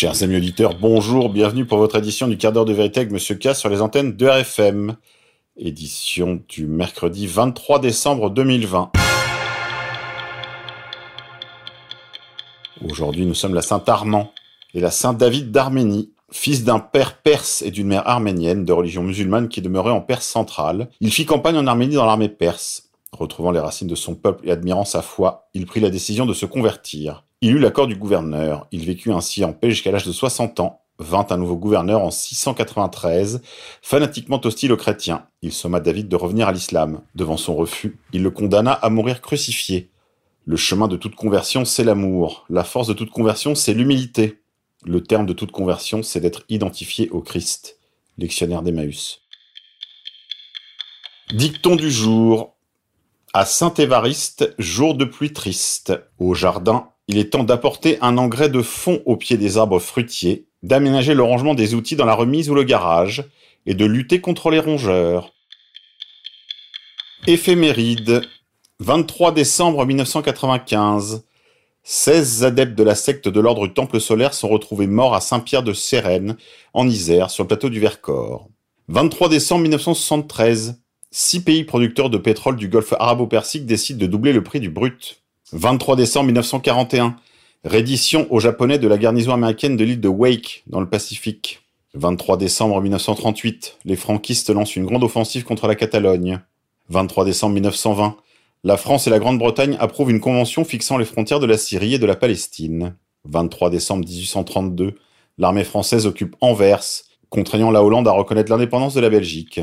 Chers amis auditeurs, bonjour, bienvenue pour votre édition du quart d'heure de vérité avec Monsieur K sur les antennes de RFM. Édition du mercredi 23 décembre 2020. Aujourd'hui, nous sommes la Saint-Armand et la Saint-David d'Arménie. Fils d'un père perse et d'une mère arménienne de religion musulmane qui demeurait en Perse centrale, il fit campagne en Arménie dans l'armée perse. Retrouvant les racines de son peuple et admirant sa foi, il prit la décision de se convertir. Il eut l'accord du gouverneur. Il vécut ainsi en paix jusqu'à l'âge de 60 ans. Vint un nouveau gouverneur en 693, fanatiquement hostile aux chrétiens. Il somma David de revenir à l'islam. Devant son refus, il le condamna à mourir crucifié. Le chemin de toute conversion, c'est l'amour. La force de toute conversion, c'est l'humilité. Le terme de toute conversion, c'est d'être identifié au Christ. Lectionnaire d'Emmaüs. Dicton du jour. À Saint-Évariste, jour de pluie triste. Au jardin, il est temps d'apporter un engrais de fond au pied des arbres fruitiers, d'aménager le rangement des outils dans la remise ou le garage, et de lutter contre les rongeurs. Éphéméride. 23 décembre 1995. 16 adeptes de la secte de l'ordre du Temple solaire sont retrouvés morts à Saint-Pierre de Sérène, en Isère, sur le plateau du Vercors. 23 décembre 1973. Six pays producteurs de pétrole du golfe arabo-persique décident de doubler le prix du brut. 23 décembre 1941, reddition aux Japonais de la garnison américaine de l'île de Wake, dans le Pacifique. 23 décembre 1938, les franquistes lancent une grande offensive contre la Catalogne. 23 décembre 1920, la France et la Grande-Bretagne approuvent une convention fixant les frontières de la Syrie et de la Palestine. 23 décembre 1832, l'armée française occupe Anvers, contraignant la Hollande à reconnaître l'indépendance de la Belgique.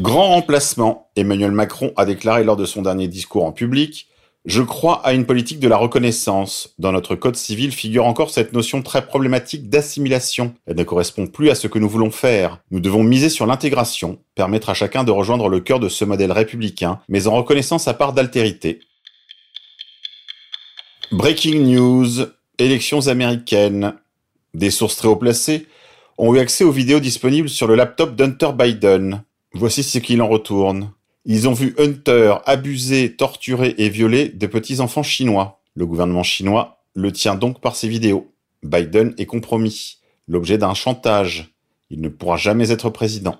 Grand remplacement, Emmanuel Macron a déclaré lors de son dernier discours en public je crois à une politique de la reconnaissance. Dans notre code civil figure encore cette notion très problématique d'assimilation. Elle ne correspond plus à ce que nous voulons faire. Nous devons miser sur l'intégration, permettre à chacun de rejoindre le cœur de ce modèle républicain, mais en reconnaissant sa part d'altérité. Breaking news. Élections américaines. Des sources très haut placées ont eu accès aux vidéos disponibles sur le laptop d'Hunter Biden. Voici ce qu'il en retourne. Ils ont vu Hunter abuser, torturer et violer de petits enfants chinois. Le gouvernement chinois le tient donc par ses vidéos. Biden est compromis, l'objet d'un chantage. Il ne pourra jamais être président.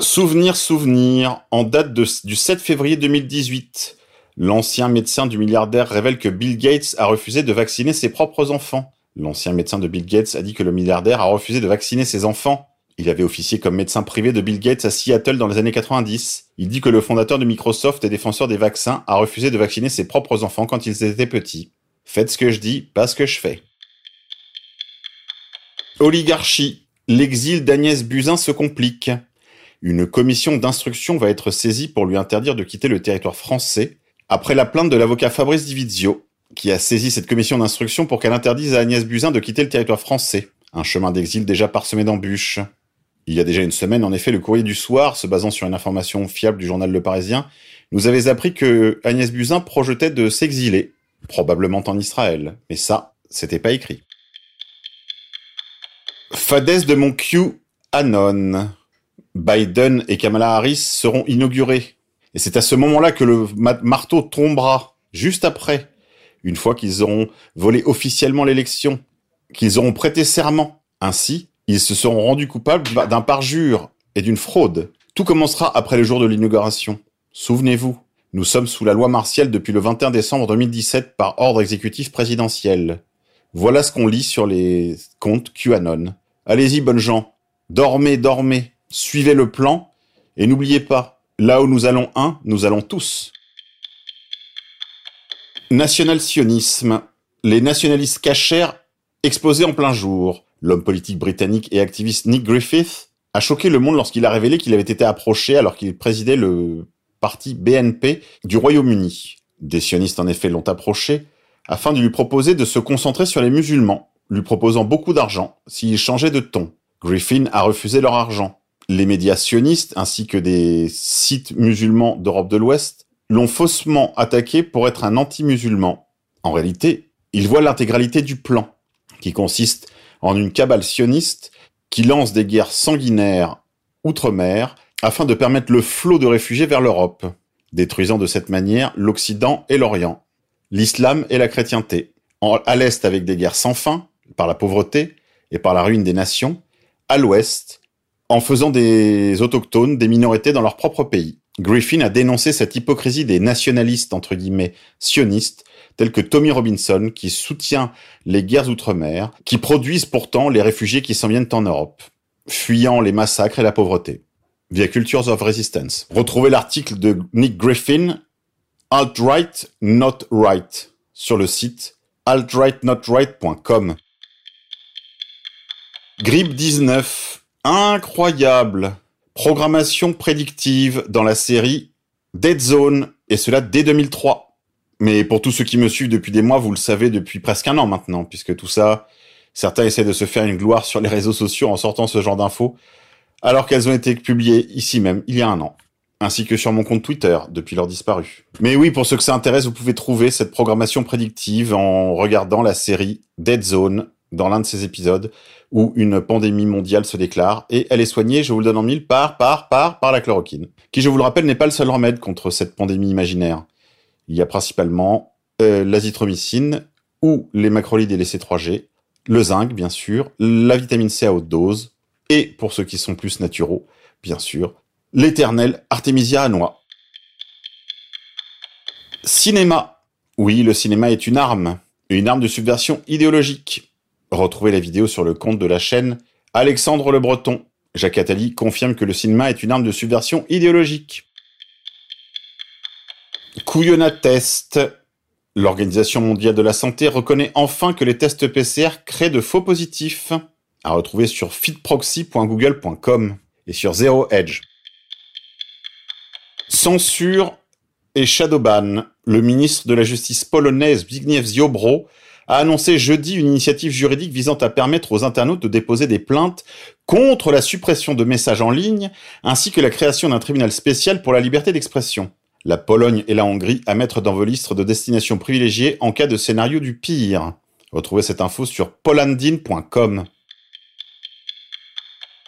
Souvenir, souvenir, en date du 7 février 2018, l'ancien médecin du milliardaire révèle que Bill Gates a refusé de vacciner ses propres enfants. L'ancien médecin de Bill Gates a dit que le milliardaire a refusé de vacciner ses enfants. Il avait officié comme médecin privé de Bill Gates à Seattle dans les années 90. Il dit que le fondateur de Microsoft et défenseur des vaccins a refusé de vacciner ses propres enfants quand ils étaient petits. Faites ce que je dis, pas ce que je fais. Oligarchie. L'exil d'Agnès Buzyn se complique. Une commission d'instruction va être saisie pour lui interdire de quitter le territoire français après la plainte de l'avocat Fabrice Divizio, qui a saisi cette commission d'instruction pour qu'elle interdise à Agnès Buzyn de quitter le territoire français. Un chemin d'exil déjà parsemé d'embûches. Il y a déjà une semaine, en effet, le courrier du soir, se basant sur une information fiable du journal Le Parisien, nous avait appris que Agnès Buzyn projetait de s'exiler, probablement en Israël. Mais ça, c'était pas écrit. Fadès de mon Q, Anon. Biden et Kamala Harris seront inaugurés. Et c'est à ce moment-là que le marteau tombera, juste après, une fois qu'ils auront volé officiellement l'élection, qu'ils auront prêté serment. Ainsi, ils se seront rendus coupables d'un parjure et d'une fraude. Tout commencera après le jour de l'inauguration. Souvenez-vous, nous sommes sous la loi martiale depuis le 21 décembre 2017 par ordre exécutif présidentiel. Voilà ce qu'on lit sur les comptes QAnon. Allez-y, bonnes gens. Dormez, dormez. Suivez le plan. Et n'oubliez pas, là où nous allons un, nous allons tous. National-sionisme. Les nationalistes cachèrent exposés en plein jour. L'homme politique britannique et activiste Nick Griffith a choqué le monde lorsqu'il a révélé qu'il avait été approché alors qu'il présidait le parti BNP du Royaume-Uni. Des sionistes en effet l'ont approché afin de lui proposer de se concentrer sur les musulmans, lui proposant beaucoup d'argent s'il changeait de ton. Griffin a refusé leur argent. Les médias sionistes ainsi que des sites musulmans d'Europe de l'Ouest l'ont faussement attaqué pour être un anti-musulman. En réalité, il voit l'intégralité du plan, qui consiste en une cabale sioniste qui lance des guerres sanguinaires outre-mer afin de permettre le flot de réfugiés vers l'Europe, détruisant de cette manière l'Occident et l'Orient. l'islam et la chrétienté. à l'est avec des guerres sans fin, par la pauvreté et par la ruine des nations. À l'ouest, en faisant des autochtones des minorités dans leur propre pays. Griffin a dénoncé cette hypocrisie des nationalistes, entre guillemets, sionistes, tels que Tommy Robinson, qui soutient les guerres outre-mer, qui produisent pourtant les réfugiés qui s'en viennent en Europe, fuyant les massacres et la pauvreté. Via Cultures of Resistance. Retrouvez l'article de Nick Griffin, Alt-Right Not Right, sur le site altrightnotright.com. Grippe 19. Incroyable. Programmation prédictive dans la série Dead Zone, et cela dès 2003. Mais pour tous ceux qui me suivent depuis des mois, vous le savez depuis presque un an maintenant, puisque tout ça, certains essaient de se faire une gloire sur les réseaux sociaux en sortant ce genre d'infos, alors qu'elles ont été publiées ici même, il y a un an, ainsi que sur mon compte Twitter, depuis leur disparu. Mais oui, pour ceux que ça intéresse, vous pouvez trouver cette programmation prédictive en regardant la série Dead Zone dans l'un de ces épisodes où une pandémie mondiale se déclare et elle est soignée, je vous le donne en mille, par, par, par, par la chloroquine, qui, je vous le rappelle, n'est pas le seul remède contre cette pandémie imaginaire. Il y a principalement euh, l'azithromycine ou les macrolides et les C3G, le zinc, bien sûr, la vitamine C à haute dose, et pour ceux qui sont plus naturaux, bien sûr, l'éternel Artemisia noix. Cinéma. Oui, le cinéma est une arme, une arme de subversion idéologique. Retrouvez la vidéo sur le compte de la chaîne Alexandre Le Breton. Jacques Attali confirme que le cinéma est une arme de subversion idéologique. Couillonna Test. L'Organisation mondiale de la santé reconnaît enfin que les tests PCR créent de faux positifs. À retrouver sur fitproxy.google.com et sur Zero Edge. Censure et shadowban. Le ministre de la Justice polonaise Zbigniew Ziobro a annoncé jeudi une initiative juridique visant à permettre aux internautes de déposer des plaintes contre la suppression de messages en ligne ainsi que la création d'un tribunal spécial pour la liberté d'expression la Pologne et la Hongrie à mettre dans vos listes de destinations privilégiées en cas de scénario du pire. Retrouvez cette info sur polandine.com.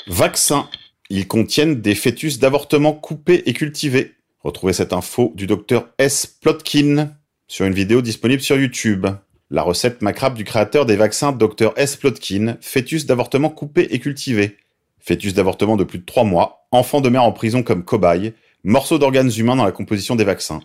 Vaccins. Ils contiennent des fœtus d'avortement coupés et cultivés. Retrouvez cette info du docteur S. Plotkin sur une vidéo disponible sur YouTube. La recette macrabe du créateur des vaccins Dr S. Plotkin, fœtus d'avortement coupé et cultivé. Fœtus d'avortement de plus de 3 mois, enfant de mère en prison comme cobaye, Morceaux d'organes humains dans la composition des vaccins.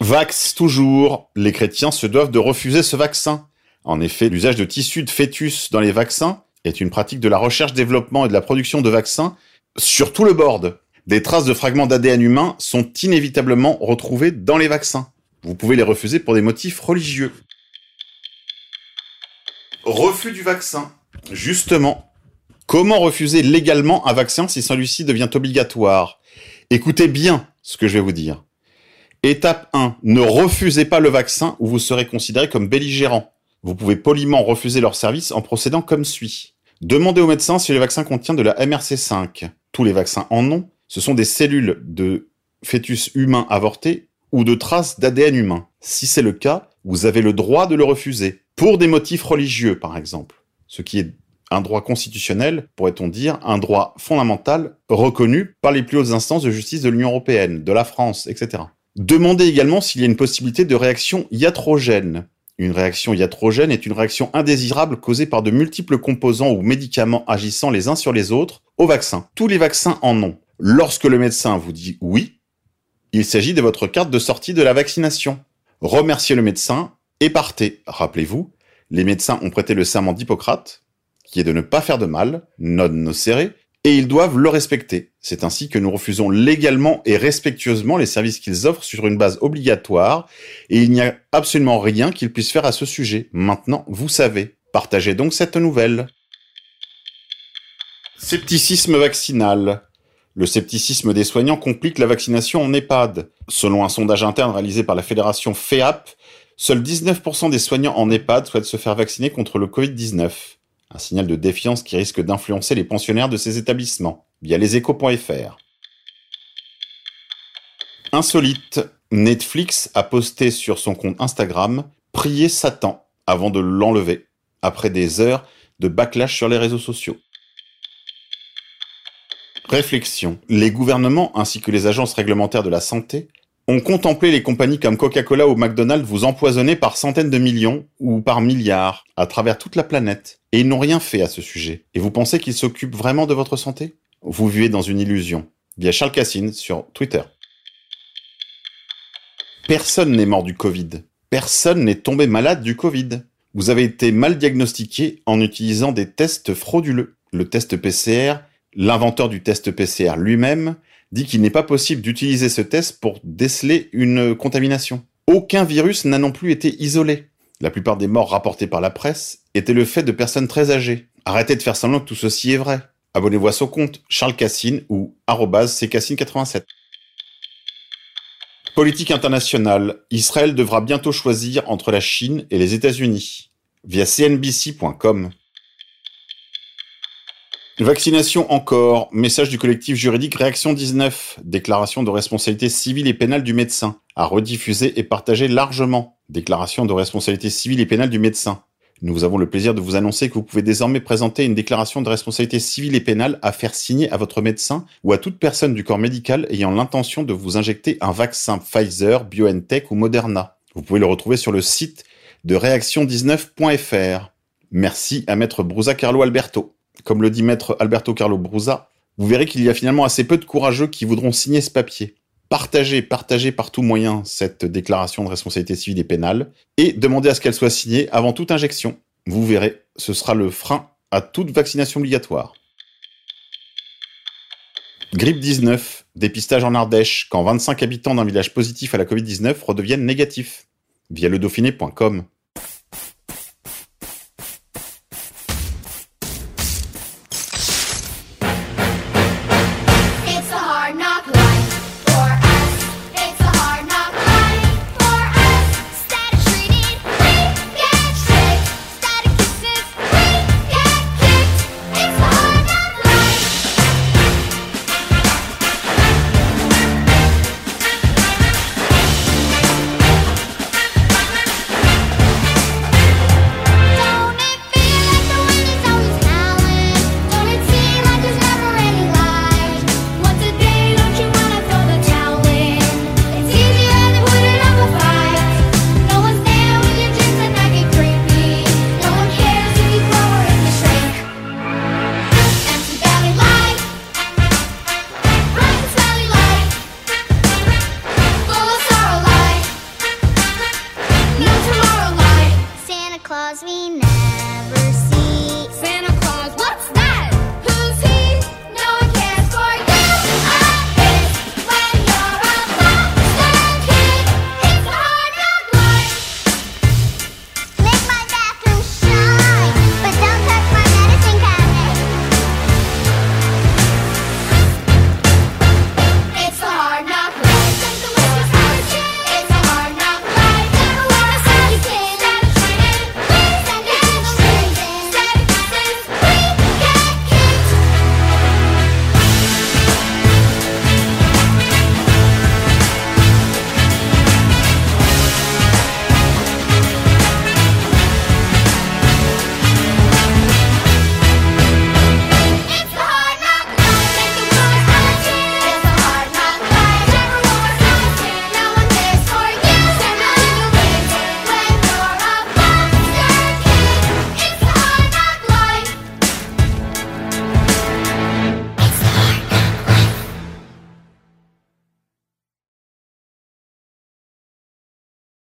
Vax toujours. Les chrétiens se doivent de refuser ce vaccin. En effet, l'usage de tissus de fœtus dans les vaccins est une pratique de la recherche, développement et de la production de vaccins sur tout le board. Des traces de fragments d'ADN humain sont inévitablement retrouvées dans les vaccins. Vous pouvez les refuser pour des motifs religieux. Refus du vaccin. Justement, Comment refuser légalement un vaccin si celui-ci devient obligatoire? Écoutez bien ce que je vais vous dire. Étape 1. Ne refusez pas le vaccin ou vous serez considéré comme belligérant. Vous pouvez poliment refuser leur service en procédant comme suit. Demandez au médecin si le vaccin contient de la MRC5. Tous les vaccins en ont. Ce sont des cellules de fœtus humain avorté ou de traces d'ADN humain. Si c'est le cas, vous avez le droit de le refuser. Pour des motifs religieux, par exemple. Ce qui est un droit constitutionnel, pourrait-on dire, un droit fondamental reconnu par les plus hautes instances de justice de l'Union européenne, de la France, etc. Demandez également s'il y a une possibilité de réaction iatrogène. Une réaction iatrogène est une réaction indésirable causée par de multiples composants ou médicaments agissant les uns sur les autres au vaccin. Tous les vaccins en ont. Lorsque le médecin vous dit oui, il s'agit de votre carte de sortie de la vaccination. Remerciez le médecin et partez. Rappelez-vous, les médecins ont prêté le serment d'Hippocrate, qui est de ne pas faire de mal, non nocere, et ils doivent le respecter. C'est ainsi que nous refusons légalement et respectueusement les services qu'ils offrent sur une base obligatoire, et il n'y a absolument rien qu'ils puissent faire à ce sujet. Maintenant, vous savez. Partagez donc cette nouvelle. Scepticisme vaccinal. Le scepticisme des soignants complique la vaccination en EHPAD. Selon un sondage interne réalisé par la fédération FEAP, seuls 19% des soignants en EHPAD souhaitent se faire vacciner contre le Covid-19 un signal de défiance qui risque d'influencer les pensionnaires de ces établissements, via leséchos.fr. Insolite, Netflix a posté sur son compte Instagram Prier Satan avant de l'enlever, après des heures de backlash sur les réseaux sociaux. Réflexion. Les gouvernements ainsi que les agences réglementaires de la santé On contemplait les compagnies comme Coca-Cola ou McDonald's vous empoisonner par centaines de millions ou par milliards à travers toute la planète. Et ils n'ont rien fait à ce sujet. Et vous pensez qu'ils s'occupent vraiment de votre santé? Vous vivez dans une illusion. Via Charles Cassine sur Twitter. Personne n'est mort du Covid. Personne n'est tombé malade du Covid. Vous avez été mal diagnostiqué en utilisant des tests frauduleux. Le test PCR, l'inventeur du test PCR lui-même, dit qu'il n'est pas possible d'utiliser ce test pour déceler une contamination. Aucun virus n'a non plus été isolé. La plupart des morts rapportées par la presse étaient le fait de personnes très âgées. Arrêtez de faire semblant que tout ceci est vrai. Abonnez-vous à son compte, Charles Cassine ou ccassine87. Politique internationale. Israël devra bientôt choisir entre la Chine et les États-Unis. Via cnbc.com. Vaccination encore. Message du collectif juridique Réaction 19. Déclaration de responsabilité civile et pénale du médecin. À rediffuser et partager largement. Déclaration de responsabilité civile et pénale du médecin. Nous avons le plaisir de vous annoncer que vous pouvez désormais présenter une déclaration de responsabilité civile et pénale à faire signer à votre médecin ou à toute personne du corps médical ayant l'intention de vous injecter un vaccin Pfizer, BioNTech ou Moderna. Vous pouvez le retrouver sur le site de réaction19.fr. Merci à maître Brusa Carlo Alberto. Comme le dit maître Alberto Carlo Brusa, vous verrez qu'il y a finalement assez peu de courageux qui voudront signer ce papier. Partagez, partagez par tout moyen cette déclaration de responsabilité civile et pénale et demandez à ce qu'elle soit signée avant toute injection. Vous verrez, ce sera le frein à toute vaccination obligatoire. Grippe 19, dépistage en Ardèche, quand 25 habitants d'un village positif à la Covid-19 redeviennent négatifs. Via le dauphiné.com.